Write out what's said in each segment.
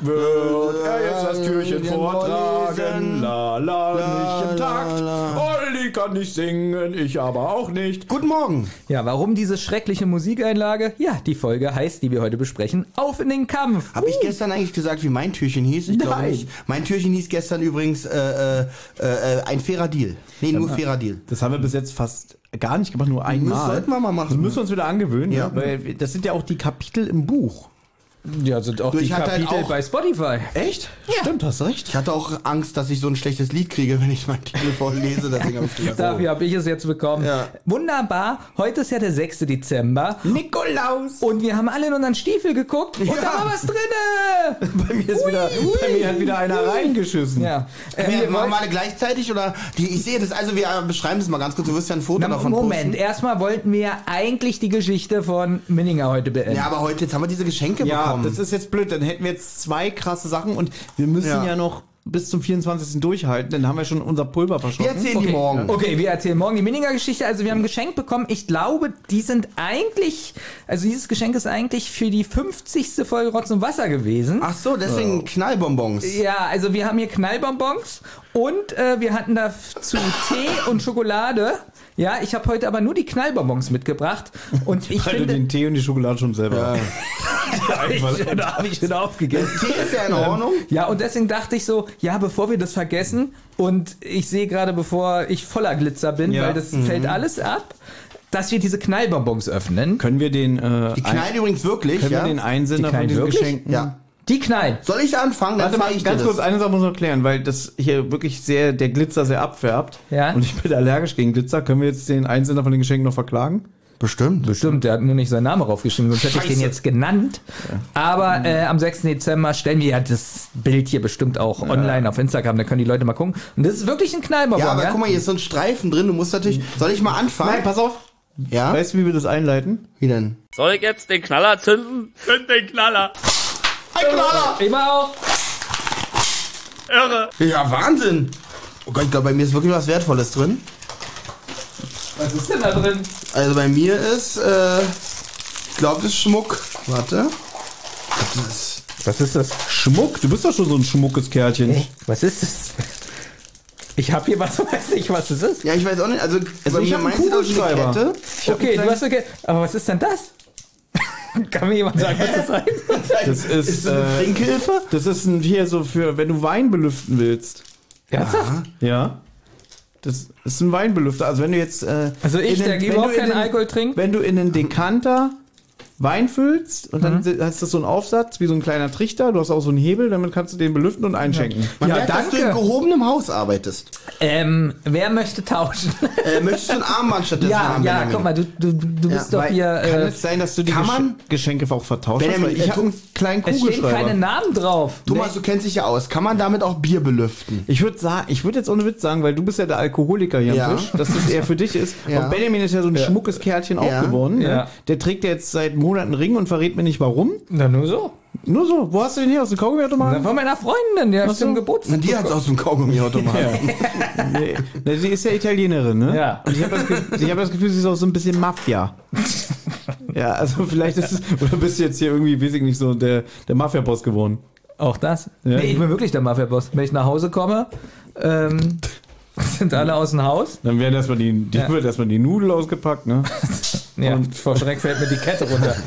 Wird er jetzt das Türchen vortragen? La la, nicht im Takt. Olli kann nicht singen, ich aber auch nicht. Guten Morgen. Ja, warum diese schreckliche Musikeinlage? Ja, die Folge heißt, die wir heute besprechen, Auf in den Kampf. Habe ich gestern eigentlich gesagt, wie mein Türchen hieß? Ich glaube Nein. nicht. Mein Türchen hieß gestern übrigens äh, äh, äh, ein fairer Deal. Nee, nur fairer Deal. Das haben wir bis jetzt fast gar nicht gemacht, nur einmal. sollten wir mal machen. Das müssen wir uns wieder angewöhnen, Ja. weil das sind ja auch die Kapitel im Buch. Ja, sind auch Du, die ich hatte halt Kapitel auch- bei Spotify. Echt? Stimmt, hast recht. Ich hatte auch Angst, dass ich so ein schlechtes Lied kriege, wenn ich meinen Titel vorlese. Deswegen habe ich gesagt, Dafür habe ich es jetzt bekommen. Ja. Wunderbar. Heute ist ja der 6. Dezember. Nikolaus! Und wir haben alle in unseren Stiefel geguckt und Ja. da war was drinne. Bei mir, ist wieder, bei mir hat wieder einer reingeschissen. Ja. Ähm, wir wir machen wollen- wir alle gleichzeitig oder die, ich sehe das, also wir beschreiben das mal ganz kurz, du wirst ja ein Foto Na, davon Moment, erstmal wollten wir eigentlich die Geschichte von Minninger heute beenden. Ja, aber heute, jetzt haben wir diese Geschenke Ja, bekommen. Das ist jetzt blöd. Dann hätten wir jetzt zwei krasse Sachen und wir müssen Ja. ja, noch bis zum 24. durchhalten. Dann haben wir schon unser Pulver wir verschossen. erzählen die morgen. Okay, wir erzählen morgen die Minninger-Geschichte. Also wir haben ein Geschenk bekommen. Ich glaube, die sind eigentlich, also dieses Geschenk ist eigentlich für die 50. Folge Rotz und Wasser gewesen. Ach so, deswegen Knallbonbons. Ja, also wir haben hier Knallbonbons und äh, wir hatten dazu Tee und Schokolade. Ja, ich habe heute aber nur die Knallbonbons mitgebracht und ich Weil du finde, den Tee und die Schokolade schon selber ich, da habe ich schon aufgegessen. Tee ist ja in Ordnung. Ja, und deswegen dachte ich so, ja, bevor wir das vergessen, und ich sehe gerade, bevor ich voller Glitzer bin, Ja. weil das fällt alles ab, dass wir diese Knallbonbons öffnen. Können wir den, äh, Die ein, knallen übrigens wirklich, können ja? wir den Einsender Die von diesen wirklich? Geschenken? ja. Die knallen. Soll ich anfangen? Warte mal, ganz dir kurz, das. eine Sache muss man klären, weil das hier wirklich sehr, der Glitzer sehr abfärbt. Ja. Und ich bin allergisch gegen Glitzer. Können wir jetzt den Einsender von den Geschenken noch verklagen? Bestimmt. Bestimmt, der hat nur nicht seinen Namen raufgeschrieben, sonst hätte ich den jetzt genannt. Aber äh, am 6. Dezember stellen wir ja das Bild hier bestimmt auch online auf Instagram, da können die Leute mal gucken. Und das ist wirklich ein Knallbonbon, Ja, aber ja? guck mal, hier ist so ein Streifen drin. Du musst natürlich. Soll ich mal anfangen? Nein, pass auf. Ja? Weißt du, wie wir das einleiten? Wie denn? Soll ich jetzt den Knaller zünden? Zünd den Knaller. Ein Knaller! Immer auch. Irre. Ja, Wahnsinn! Oh Gott, ich glaube, bei mir ist wirklich was Wertvolles drin. Was ist denn da drin? Also bei mir ist, äh, ich glaube, das ist Schmuck. Warte. Das ist, Was ist das? Schmuck? Du bist doch schon so ein schmuckes Kerlchen. Was ist das? Ich habe hier was, weiß nicht, was es ist. ja, ich weiß auch nicht. Also, Also ich mir hab einen eine Kugelschreiber. Okay, du hast okay. Aber was ist denn das? Kann mir jemand sagen, was das heißt? Das ist, Ist das eine äh, Trinkhilfe? das ist ein, hier so für, wenn du Wein belüften willst. Ernsthaft? Ja. Das ist ein Weinbelüfter. Also wenn du jetzt, äh, Also ich, in der den- wenn überhaupt du in keinen den- Alkohol trinkt? Wenn du in einen Dekanter Wein füllst und dann hast du so einen Aufsatz wie so ein kleiner Trichter, du hast auch so einen Hebel, damit kannst du den belüften und einschenken. Man Ja, merkt, dass du in danke. gehobenem Haus arbeitest. Ähm, wer möchte tauschen? Äh, möchtest du ein Armband stattdessen ja, haben, ja, guck mal, du, du, du bist doch weil- hier. Kann Äh, es sein, dass du die kann Gesch man- Geschenke auch vertauscht hast? Ich äh, habe einen kleinen es stehen Kugelschreiber. keine Namen drauf. Thomas, du kennst dich ja aus. Kann man damit auch Bier belüften? Ich würde sagen, ich würde jetzt ohne Witz sagen, weil du bist ja der Alkoholiker hier Ja. am Tisch, dass das eher für dich ist. Ja. Und Benjamin ist ja so ein schmuckes Kerlchen auch Ja. geworden. Ja. Ne? Der trägt ja jetzt seit Monaten Ring und verrät mir nicht warum. Na, nur so. Nur so. Wo hast du den hier aus dem Na, Kaugummiautomaten? von meiner Freundin, die hat zum Geburtstag. Die hat's aus dem Kaugummiautomaten. nee, nee, sie ist ja Italienerin, ne? Ja. Und ich habe das, ich hab das Gefühl, sie ist auch so ein bisschen Mafia. ja, also vielleicht ist es, oder bist du jetzt hier irgendwie, weiß ich nicht, so der, der Mafia-Boss geworden. Auch das? Ja. Nee, ich bin wirklich der Mafia-Boss. Wenn ich nach Hause komme, ähm, sind alle aus dem Haus. Dann werden erstmal die, die, Ja. wird erstmal die Nudel ausgepackt, ne? Ja, und vor Schreck fällt mir die Kette runter.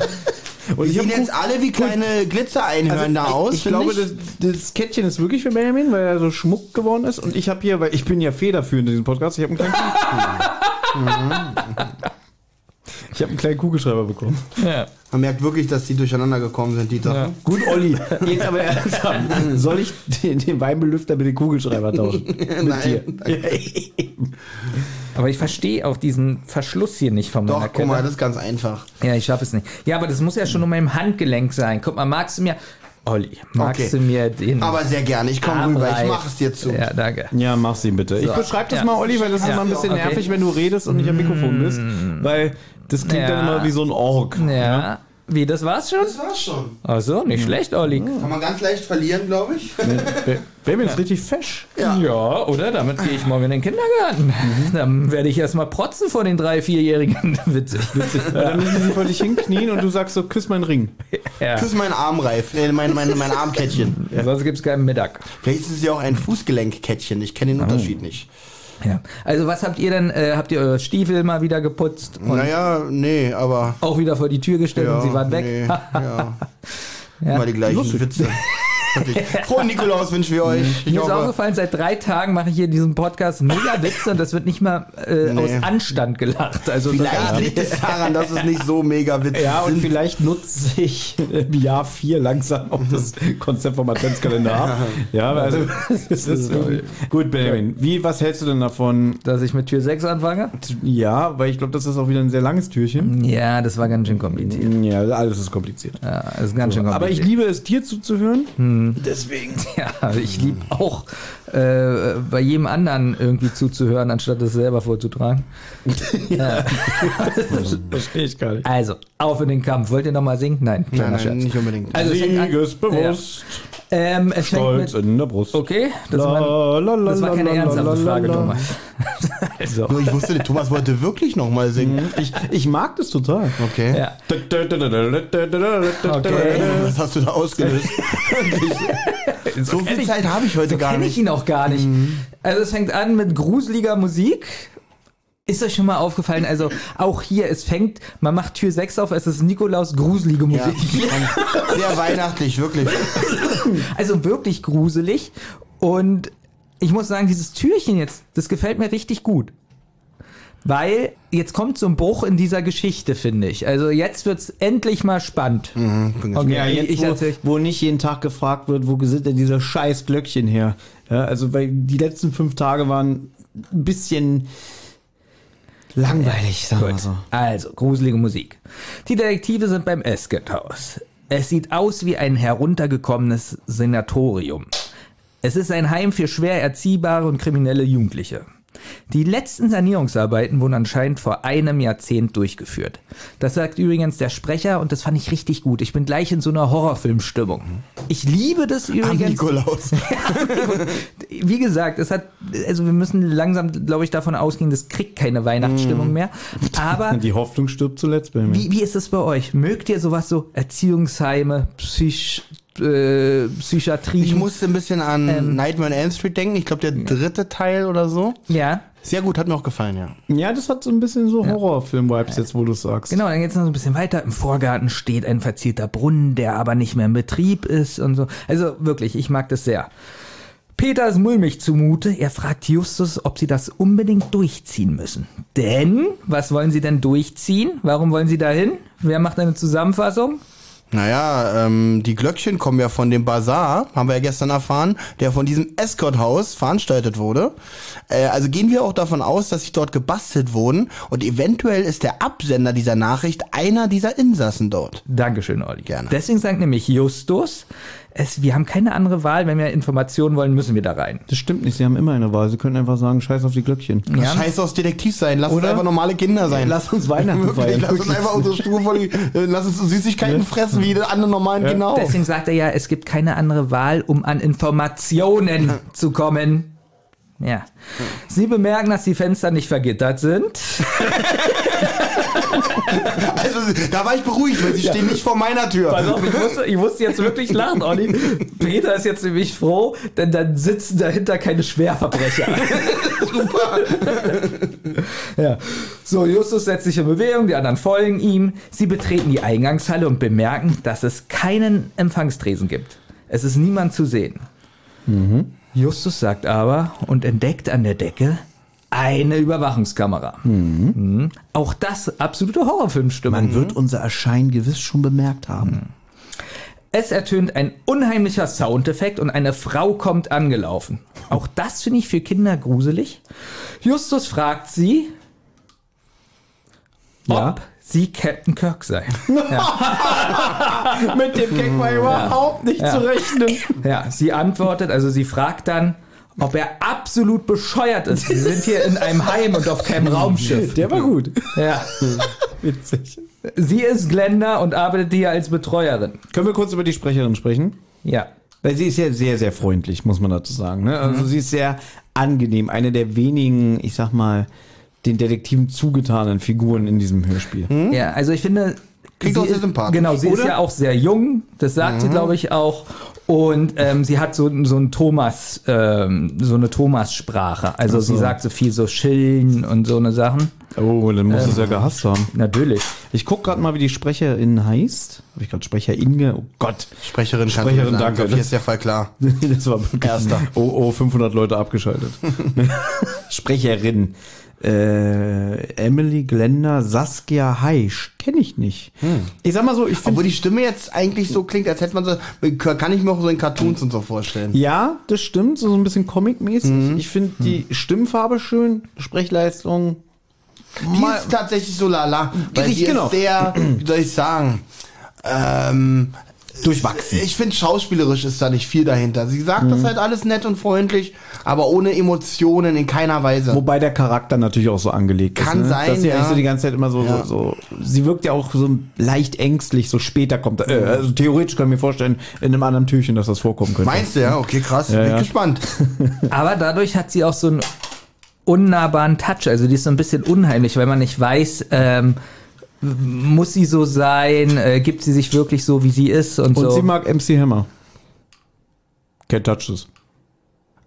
Und Die ich sehen jetzt alle wie kleine Glitzereinhörner Also, aus. Ich find glaube, das, das Kettchen ist wirklich für Benjamin, weil er so Schmuck geworden ist. Und ich habe hier, weil ich bin ja federführend in diesem Podcast, ich habe einen kleinen, ich habe einen kleinen Kugelschreiber bekommen. Ja. Man merkt wirklich, dass die durcheinander gekommen sind, die Sachen. Ja. Gut, Olli, jetzt aber ernsthaft. Soll ich den, den Weinbelüfter mit dem Kugelschreiber tauschen? mit Nein, dir? Aber ich verstehe auch diesen Verschluss hier nicht von meiner Doch, guck mal, das ist ganz einfach. Ja, ich schaffe es nicht. Ja, aber das muss ja schon um meinem Handgelenk sein. Guck mal, magst du mir, Olli, magst Okay. du mir den Aber sehr gerne. Ich komme rüber. Ich mache es dir zu. Ja, danke. Ja, mach sie bitte. Ich beschreib das Ja. mal, Olli, weil das ist immer ein bisschen Okay. nervig, wenn du redest und nicht am Mikrofon bist. Weil das klingt dann Ja. immer wie so ein Org. Ja. Wie, das war's schon? Das war's schon. Ach so, nicht schlecht, Olli. Kann man ganz leicht verlieren, glaube ich. Baby ist richtig fesch. Ja. oder? Damit gehe ich morgen in den Kindergarten. Dann werde ich erstmal protzen vor den drei, vierjährigen. witzig, witzig. Ja, dann müssen sie vor dich hinknien und du sagst so, küss meinen Ring. Ja. Küss meinen Armreif, äh, mein, mein, mein Armkettchen. Sonst gibt's keinen Mittag. Vielleicht ist es ja auch ein Fußgelenkkettchen. Ich kenne den Unterschied nicht. Ja. Also was habt ihr denn? Äh, habt ihr eure Stiefel mal wieder geputzt und Naja, nee, aber. auch wieder vor die Tür gestellt Ja, und sie waren weg? Nee, ja. Immer die gleichen Witze. Frohen Nikolaus wünschen wir euch. Ich Mir ist aufgefallen, seit drei Tagen mache ich hier diesen Podcast mega Witze und das wird nicht mal äh, Nee. aus Anstand gelacht. Also vielleicht liegt es daran, dass es nicht so mega witzig Ja, und sind. vielleicht nutze ich im Jahr vier langsam auch das Konzept vom Adventskalender ab. Ja, also das ist gut, Benjamin. Wie, was hältst du denn davon? dass ich mit Tür 6 anfange? Ja, weil ich glaube, das ist auch wieder ein sehr langes Türchen. Ja, das war ganz schön kompliziert. Ja, alles ist kompliziert. Ja, ist ganz schön Aber ich kompliziert. liebe es, dir zuzuhören. Deswegen. Ja, ich liebe auch äh, bei jedem anderen irgendwie zuzuhören, anstatt es selber vorzutragen. Verstehe ich gar nicht. Also, auf in den Kampf. Wollt ihr nochmal singen? Nein, Nein, kleiner nein, Scherz. nicht unbedingt. Also, Siegesbewusst, Ähm, stolz mit, in der Brust. okay, das, La, war, la, la, das war keine ernsthafte la, Frage, la. Thomas. also, Nur ich wusste, der Thomas wollte wirklich nochmal singen. Ich, ich mag das total. Okay. ja. Okay. Was hast du da ausgelöst? so viel kenn ich- Zeit habe ich heute So gar kenne ich nicht. ihn auch gar nicht. Also es fängt an mit gruseliger Musik. Ist euch schon mal aufgefallen, also auch hier, es fängt, man macht Tür 6 auf, es ist Nikolaus gruselige Ja. Musik. Sehr weihnachtlich, wirklich. Also wirklich gruselig. Und ich muss sagen, dieses Türchen jetzt, das gefällt mir richtig gut. Weil jetzt kommt so ein Bruch in dieser Geschichte, finde ich. Also jetzt wird's endlich mal spannend. Okay, Ja, jetzt, ich wo, erzähl. wo nicht jeden Tag gefragt wird, wo sind denn diese scheiß Glöckchen her? Ja, also, weil die letzten fünf Tage waren ein bisschen langweilig, sagen wir Gut. so. Also, gruselige Musik. Die Detektive sind beim Esket-Haus. Es sieht aus wie ein heruntergekommenes Senatorium. Es ist ein Heim für schwer erziehbare und kriminelle Jugendliche. Die letzten Sanierungsarbeiten wurden anscheinend vor einem Jahrzehnt durchgeführt. Das sagt übrigens der Sprecher und das fand ich richtig gut. Ich bin gleich in so einer Horrorfilmstimmung. Ich liebe das Am übrigens. Nikolaus. Wie gesagt, es hat, also wir müssen langsam, glaube ich, davon ausgehen, das kriegt keine Weihnachtsstimmung mehr. Aber Die Hoffnung stirbt zuletzt bei mir. wie, wie ist es bei euch? Mögt ihr sowas so Erziehungsheime, Psych, äh, Psychiatrie? Ich musste ein bisschen an Ähm. Nightmare on Elm Street denken. Ich glaube, der dritte Teil oder so. ja, Sehr gut, hat mir auch gefallen, ja. Ja, das hat so ein bisschen so Horrorfilm-Vibes jetzt, wo du es sagst. genau. Dann geht's noch so ein bisschen weiter. Im Vorgarten steht ein verzierter Brunnen, der aber nicht mehr in Betrieb ist und so. Also wirklich, ich mag das sehr. Peter ist mulmig zumute. Er fragt Justus, ob sie das unbedingt durchziehen müssen. Denn, was wollen sie denn durchziehen? Warum wollen sie dahin? Wer macht eine Zusammenfassung? Naja, ähm, die Glöckchen kommen ja von dem Bazar, haben wir ja gestern erfahren, der von diesem Escort-Haus veranstaltet wurde. Äh, also gehen wir auch davon aus, dass sie dort gebastelt wurden und eventuell ist der Absender dieser Nachricht einer dieser Insassen dort. Dankeschön, Olli. Gerne. Deswegen sagt nämlich Justus, es, wir haben keine andere Wahl, wenn wir Informationen wollen, müssen wir da rein. Das stimmt nicht, sie haben immer eine Wahl. Sie können einfach sagen, scheiß auf die Glöckchen. Ja. Scheiß aufs Detektiv sein, lass uns Oder? einfach normale Kinder sein. Lass uns Weihnachten Wirklich, feiern. lass uns einfach unsere Stuhl vor die, äh, lass uns Süßigkeiten fressen, wie die anderen normalen Kinder auch. Deswegen sagt er ja, es gibt keine andere Wahl, um an Informationen zu kommen. Ja. Sie bemerken, dass die Fenster nicht vergittert sind. Also, da war ich beruhigt, weil sie stehen nicht vor meiner Tür. Pass auf, ich musste, ich musste jetzt wirklich lachen, Olli. Peter ist jetzt nämlich froh, denn dann sitzen dahinter keine Schwerverbrecher. Super. Ja. So, Justus setzt sich in Bewegung, die anderen folgen ihm. Sie betreten die Eingangshalle und bemerken, dass es keinen Empfangstresen gibt. Es ist niemand zu sehen. Justus sagt aber und entdeckt an der Decke eine Überwachungskamera. Mhm. Auch das absolute Horrorfilmstimmung. Man wird unser Erscheinen gewiss schon bemerkt haben. Es ertönt ein unheimlicher Soundeffekt und eine Frau kommt angelaufen. Auch das finde ich für Kinder gruselig. Justus fragt sie, Ja. ob sie Captain Kirk sei. Mit dem Gag war überhaupt nicht Ja. zu rechnen. Ja, sie antwortet, also sie fragt dann, ob er absolut bescheuert ist. Sie sind hier in einem Heim und auf keinem Raumschiff. Der war gut. Ja. Witzig. Sie ist Glenda und arbeitet hier als Betreuerin. Können wir kurz über die Sprecherin sprechen? Ja. Weil sie ist ja sehr, sehr freundlich, muss man dazu sagen. Ne? Also sie ist sehr angenehm. Eine der wenigen, ich sag mal, den Detektiven zugetanen Figuren in diesem Hörspiel. Ja, also ich finde. Klingt sie auch sehr ist- sympathisch, Genau, sie ist oder? ja auch sehr jung, das sagt sie, glaube ich, auch. Und ähm, sie hat so, so ein Thomas, ähm, so eine Thomas-Sprache. Also sie sagt so viel so Schillen und so eine Sachen. Oh, dann muss es ja gehasst haben. Natürlich. Ich guck gerade mal, wie die Sprecherin heißt. Habe ich gerade Sprecherin ge... Oh Gott. Sprecherin, kannst Sprecherin, danke. Hier ist der Fall klar. das war wirklich... Erster. Oh, oh, 500 Leute abgeschaltet. Sprecherin. Äh, Emily Glenda Saskia Heisch. Kenne ich nicht. Ich sag mal so, ich finde... Obwohl die Stimme jetzt eigentlich so klingt, als hätte man so, kann ich mir auch so in Cartoons und so vorstellen. Ja, das stimmt, so ein bisschen comic-mäßig. Ich finde die Stimmfarbe schön, Sprechleistung. Die ist tatsächlich so lala. Weil die genau. ist sehr, wie soll ich sagen, ähm, Durchwachsen. ich finde schauspielerisch ist da nicht viel dahinter. Sie sagt Mhm. das halt alles nett und freundlich, aber ohne Emotionen in keiner Weise. Wobei der Charakter natürlich auch so angelegt ist. Kann ne? sein, Dass sie ja. eigentlich so die ganze Zeit immer so, Ja. so, so, sie wirkt ja auch so leicht ängstlich, so später kommt, äh, also theoretisch kann ich mir vorstellen, in einem anderen Türchen, dass das vorkommen könnte. Meinst du, ja? Okay, krass. Ja, Bin ja. gespannt. Aber dadurch hat sie auch so einen unnahbaren Touch. Also die ist so ein bisschen unheimlich, weil man nicht weiß, ähm, muss sie so sein, äh, gibt sie sich wirklich so, wie sie ist und, Und so. sie mag MC Hammer. Can't touch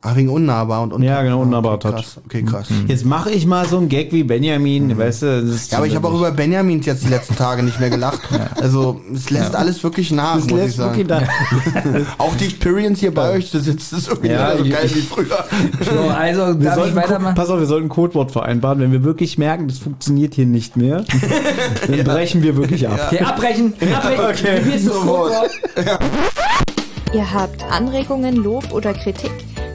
Ach, wegen unnahbar und, und Ja, genau, unnahbarer okay, Touch. krass. Okay, krass. Jetzt mache ich mal so einen Gag wie Benjamin, weißt du? das ist Ja, aber ich habe auch über Benjamin jetzt die letzten Tage nicht mehr gelacht. Also es lässt alles wirklich nach, das muss ich lässt wirklich sagen. Auch die Experience hier bei euch, das sitzt ist irgendwie Ja, so ich- geil wie früher. so, also Wir darf ich sollten, weitermachen? pass auf, wir sollten ein Codewort vereinbaren. Wenn wir wirklich merken, das funktioniert hier nicht mehr, dann brechen wir wirklich ab. Okay, abbrechen, abbrechen. Okay. Ihr habt Anregungen, Lob oder Kritik?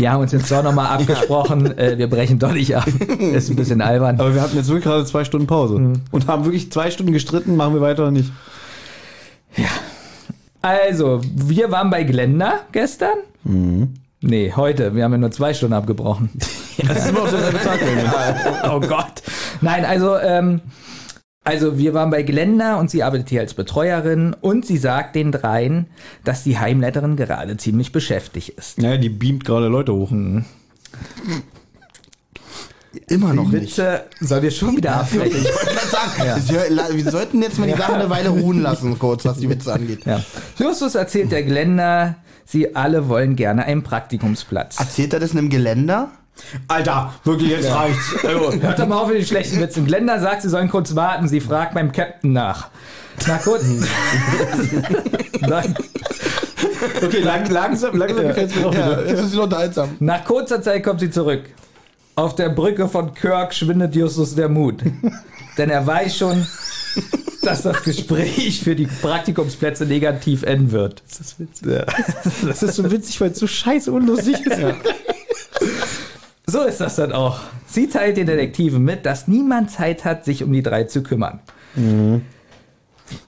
Wir haben uns jetzt doch nochmal abgesprochen. äh, wir brechen doch nicht ab. Ist ein bisschen albern. Aber wir hatten jetzt wirklich gerade zwei Stunden Pause und haben wirklich zwei Stunden gestritten, machen wir weiter oder nicht? Also, wir waren bei Glenda gestern. Nee, heute. Wir haben ja nur zwei Stunden abgebrochen. Das ist immer auf derselbe Tag. oh Gott. Nein, also, ähm, also wir waren bei Glenda und sie arbeitet hier als Betreuerin und sie sagt den dreien, dass die Heimletterin gerade ziemlich beschäftigt ist. Naja, die beamt gerade Leute hoch. Immer noch nicht. Bitte, soll wir schon wieder abbrechen? Ich wollte gerade sagen, wir- wir sollten jetzt mal die Sache eine Weile ruhen lassen, kurz, was die Witze angeht. Ja. Justus erzählt der Glenda, sie alle wollen gerne einen Praktikumsplatz. Erzählt er das in einem Geländer? Alter, wirklich, jetzt reicht's. Also, Hört doch mal auf mit den schlechten Witzen. Glenda sagt, sie sollen kurz warten. Sie fragt beim Captain nach. Na kurz. Nein. Okay, lang, langsam, langsam gefällt's mir auch wieder. jetzt ist unterhaltsam. Nach kurzer Zeit kommt sie zurück. Auf der Brücke von Kirk schwindet Justus der Mut. Denn er weiß schon, dass das Gespräch für die Praktikumsplätze negativ enden wird. Das ist witzig. Das ist so witzig, weil es so scheiße unlustig ist. So ist das dann auch. Sie teilt den Detektiven mit, dass niemand Zeit hat, sich um die drei zu kümmern.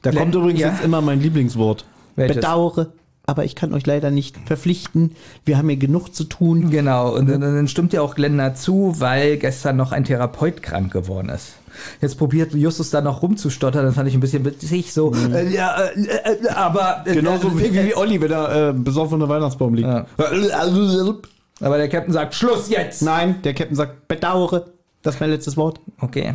Da kommt übrigens Ja. jetzt immer mein Lieblingswort. Welches? Bedauere, aber ich kann euch leider nicht verpflichten. Wir haben hier genug zu tun. Genau, und dann, stimmt ja auch Glenda zu, weil gestern noch ein Therapeut krank geworden ist. Jetzt probiert Justus da noch rumzustottern, das fand ich ein bisschen witzig, so, äh, ja, äh, äh, aber... Äh, Genauso wie, äh, wie Olli, wenn er äh, besoffen unter Weihnachtsbaum liegt. Ja. Aber der Captain sagt, Schluss jetzt! Nein, der Captain sagt, bedauere. Das ist mein letztes Wort. Okay.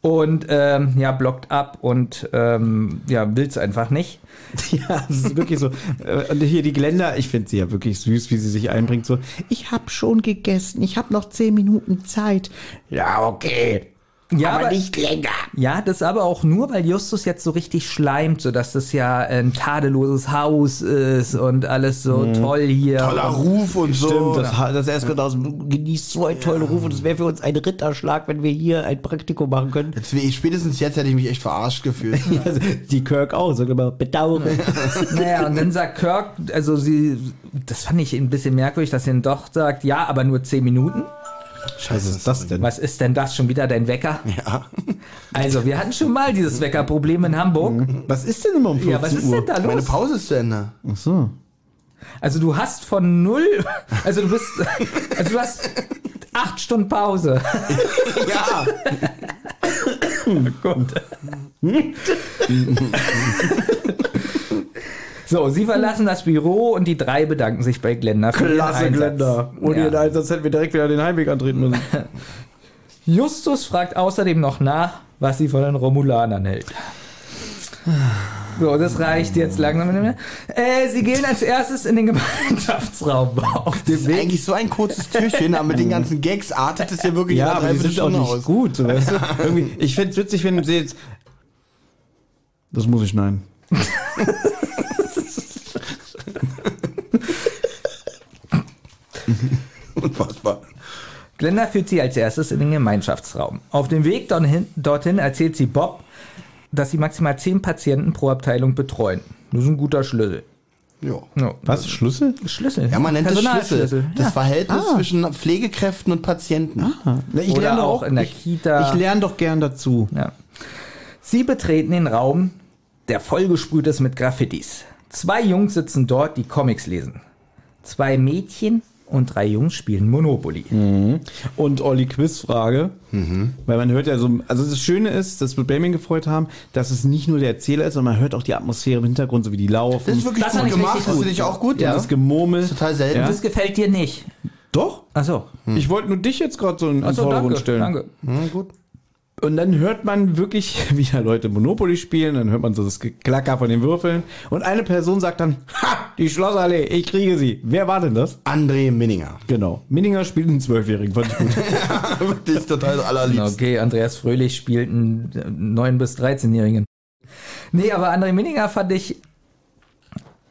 Und ähm, ja, blockt ab und ähm, ja, will's einfach nicht. Ja, das ist wirklich so. Äh, Und hier die Glenda, ich finde sie ja wirklich süß, wie sie sich einbringt. So, ich habe schon gegessen, ich habe noch zehn Minuten Zeit. Ja, okay. Ja, aber, nicht länger. Ja, das aber auch nur, weil Justus jetzt so richtig schleimt, so dass das ja ein tadelloses Haus ist und alles so toll hier. Toller Ruf und so. Stimmt, das, das erste aus genießt so einen tollen Ruf und es wäre für uns ein Ritterschlag, wenn wir hier ein Praktikum machen können. Jetzt, spätestens jetzt hätte ich mich echt verarscht gefühlt. Also, die Kirk auch, sag mal, bedauere. Naja, und dann sagt Kirk, also sie, das fand ich ein bisschen merkwürdig, dass sie dann doch sagt, ja, aber nur zehn Minuten. Scheiße, was ist das denn? Was ist denn das? Schon wieder dein Wecker? Ja. Also, wir hatten schon mal dieses Weckerproblem in Hamburg. Was ist denn immer um 14 Ja, was ist Uhr? denn da Meine los? Pause ist zu Ende. Ach so. Also, du hast von null, also du bist, also du hast acht Stunden Pause. Ja. Gut. So, sie verlassen das Büro und die drei bedanken sich bei Glenda für Klasse. Glenda. Ohne Ja. ihren Einsatz hätten wir direkt wieder den Heimweg antreten müssen. Justus fragt außerdem noch nach, was sie von den Romulanern hält. So, das reicht jetzt langsam. nicht mehr. Äh, sie gehen als erstes in den Gemeinschaftsraum auf dem Das ist eigentlich so ein kurzes Türchen, aber mit den ganzen Gags artet es ja wirklich Ja, aber die sind auch Dreiviertelstunde nicht aus. gut. So, weißt du? Irgendwie, ich find's witzig, wenn sie jetzt... Das muss ich schneiden. Unfassbar. Glenda führt sie als erstes in den Gemeinschaftsraum. Auf dem Weg dorthin, dorthin erzählt sie Bob, dass sie maximal zehn Patienten pro Abteilung betreuen. Das ist ein guter Schlüssel. Ja. Was? Schlüssel? Schlüssel. Ja, man nennt es Schlüssel. Personalschlüssel. Das Ja. Verhältnis zwischen Pflegekräften und Patienten. Na, ich Oder lerne auch in der ich, Kita. Ich lerne doch gern dazu. Ja. Sie betreten den Raum, der vollgesprüht ist mit Graffitis. Zwei Jungs sitzen dort, die Comics lesen. Zwei Mädchen und drei Jungs spielen Monopoly. Und Olli Quizfrage, weil man hört ja so, also das Schöne ist, dass wir Blaming gefreut haben, dass es nicht nur der Erzähler ist, sondern man hört auch die Atmosphäre im Hintergrund, so wie die laufen. Das ist wirklich Das gut gemacht. Das finde ich auch gut. Ja. Das Gemurmel. Total selten. Ja. Das gefällt dir nicht. Doch. Achso. Ich wollte nur dich jetzt gerade so in den Vordergrund danke, stellen. danke. Hm, gut. Und dann hört man wirklich, wie da Leute Monopoly spielen, dann hört man so das Geklacker von den Würfeln und eine Person sagt dann, ha, die Schlossallee, ich kriege sie. Wer war denn das? André Minninger. Genau. Minninger spielt einen Zwölfjährigen, fand ich gut. wirklich total allerliebst. Okay, Andreas Fröhlich spielt einen äh, 9- bis 13-Jährigen. Nee, aber André Minninger fand ich.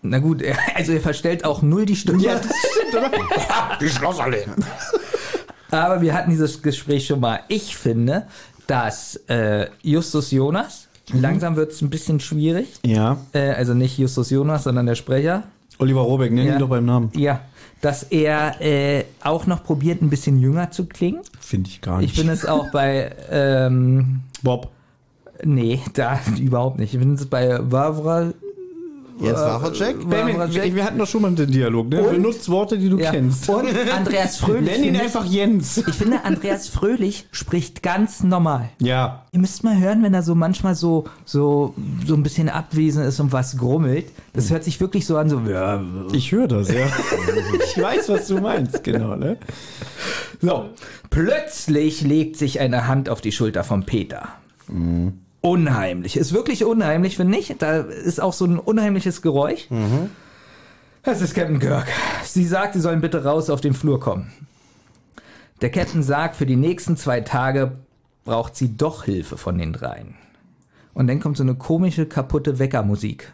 Na gut, er, also er verstellt auch null die Stimme. ja, das stimmt, oder? Die Schlossallee. Aber wir hatten dieses Gespräch schon mal. Ich finde, dass äh, Justus Jonas, langsam wird es ein bisschen schwierig. Ja. Äh, also nicht Justus Jonas, sondern der Sprecher. Oliver Robeck, nenn Ja. ihn doch beim Namen. Ja, dass er äh, auch noch probiert, ein bisschen jünger zu klingen. Finde ich gar nicht. Ich finde es auch bei, ähm, Bob. nee, da überhaupt nicht. Ich finde es bei Wavra, Jetzt Waffencheck. Benjamin, Wavra wir, hatten doch schon mal den Dialog, ne? Und? Benutzt Worte, die du ja. kennst. Und Andreas Fröhlich. Nenn ihn einfach Jens. Ich finde, Andreas Fröhlich spricht ganz normal. Ja. Ihr müsst mal hören, wenn er so manchmal so, so, so ein bisschen abwesend ist und was grummelt. Das hört sich wirklich so an, so, ja, Ich höre das, ja. ich weiß, was du meinst, genau, ne? So, plötzlich legt sich eine Hand auf die Schulter von Peter. Unheimlich. Ist wirklich unheimlich, finde ich. Da ist auch so ein unheimliches Geräusch. Das ist Captain Kirk. Sie sagt, sie sollen bitte raus auf den Flur kommen. Der Captain sagt, für die nächsten zwei Tage braucht sie doch Hilfe von den dreien. Und dann kommt so eine komische, kaputte Weckermusik.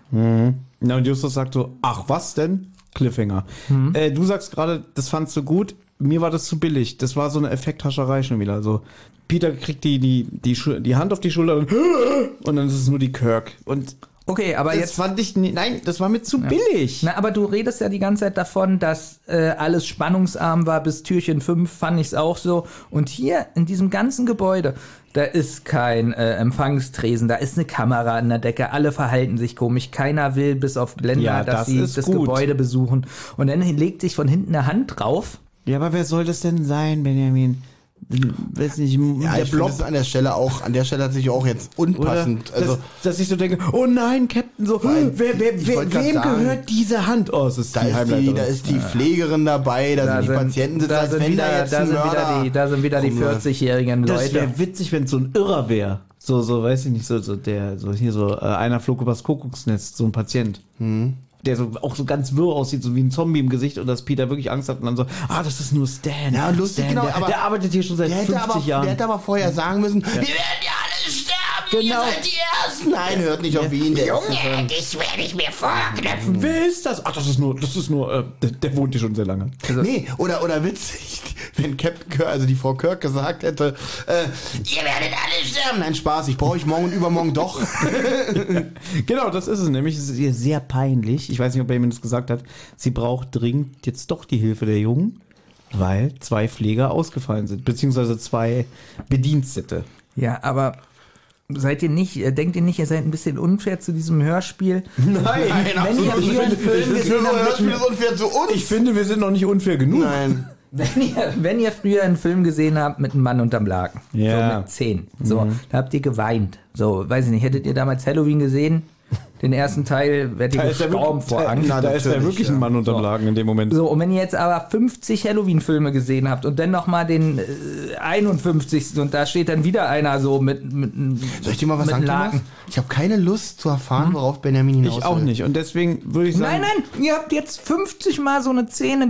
Na, und Justus sagt so, ach, was denn? Cliffhanger. Äh, du sagst gerade, das fandst du gut. Mir war das zu billig. Das war so eine Effekthascherei schon wieder. So, Peter kriegt die, die, die, die Hand auf die Schulter und, und dann ist es nur die Kirk. Und Okay, aber Das jetzt fand ich, nein, das war mir zu billig. Na, aber du redest ja die ganze Zeit davon, dass äh, alles spannungsarm war bis Türchen 5, fand ich's auch so. Und hier in diesem ganzen Gebäude, da ist kein äh, Empfangstresen, da ist eine Kamera an der Decke, alle verhalten sich komisch, keiner will bis auf Blender, Ja, dass das sie das gut. Gebäude besuchen. Und dann legt sich von hinten eine Hand drauf. Ja, aber wer soll das denn sein, Benjamin? Weiß nicht, Ja, der ich Blob an der Stelle auch, an der Stelle tatsächlich auch jetzt oder unpassend. also, dass, dass ich so denke, oh nein, Captain, so, allem, wer, wer, wer, wem sagen, gehört diese Hand? Oh, es ist da die ist die, da ist die Pflegerin dabei, da, sind die Patienten sitzen, da sind wieder, da jetzt da sind wieder die, da sind wieder die rumläuft. 40-jährigen Das Leute. wäre witzig, wenn es so ein Irrer wäre. So, so, weiß ich nicht, so, so der, so hier so, äh, einer flog übers Kuckucksnest, so ein Patient. Mhm. Der so auch so ganz wirr aussieht, so wie ein Zombie im Gesicht und dass Peter wirklich Angst hat und dann so, ah, das ist nur Stan. Ja, lustig, Stan, genau, Der, aber der arbeitet hier schon seit Der 50 hätte, aber, Jahren. der hätte aber vorher sagen müssen, wir werden ja alle sterben, Genau. ihr seid die Ersten. Nein, hört nicht auf ihn. Der Junge, dich werde ich mir vorknöpfen. Wer ist das? Ach, das ist nur, das ist nur, äh, der, der wohnt hier schon sehr lange. Nee, oder, oder witzig, wenn Captain Kirk, also die Frau Kirk gesagt hätte, äh, ihr werdet alle sterben. Nein, Spaß, ich brauche euch morgen und übermorgen doch. Genau, das ist es nämlich. Es ist ihr sehr peinlich. Ich weiß nicht, ob er mir das gesagt hat. Sie braucht dringend jetzt doch die Hilfe der Jungen, weil zwei Pfleger ausgefallen sind, beziehungsweise zwei Bedienstete. Ja, aber seid ihr nicht, äh, denkt ihr nicht, ihr seid ein bisschen unfair zu diesem Hörspiel? Nein, Wenn ihr früher einen Film gesehen habt, Hörspiel ist unfair zu uns. ich finde, wir sind noch nicht unfair genug. Nein. Wenn ihr, wenn ihr früher einen Film gesehen habt mit einem Mann unterm Laken, Ja. so mit zehn, so, da habt ihr geweint. So, weiß ich nicht, hättet ihr damals Halloween gesehen, den ersten Teil, ist er gestorben wirklich, vor Angst. da, da ist er natürlich, wirklich ein ja. Mann unterm Lagen in dem Moment. So, und wenn ihr jetzt aber 50 Halloween-Filme gesehen habt und dann nochmal den äh, 51. und da steht dann wieder einer so mit, mit Soll ich dir mal was mit sagen, Laken. Thomas? Ich habe keine Lust zu erfahren, worauf Benjamin hinaus Ich auch nicht. Und deswegen würde ich sagen. Nein, nein, ihr habt jetzt 50 Mal so eine Szene.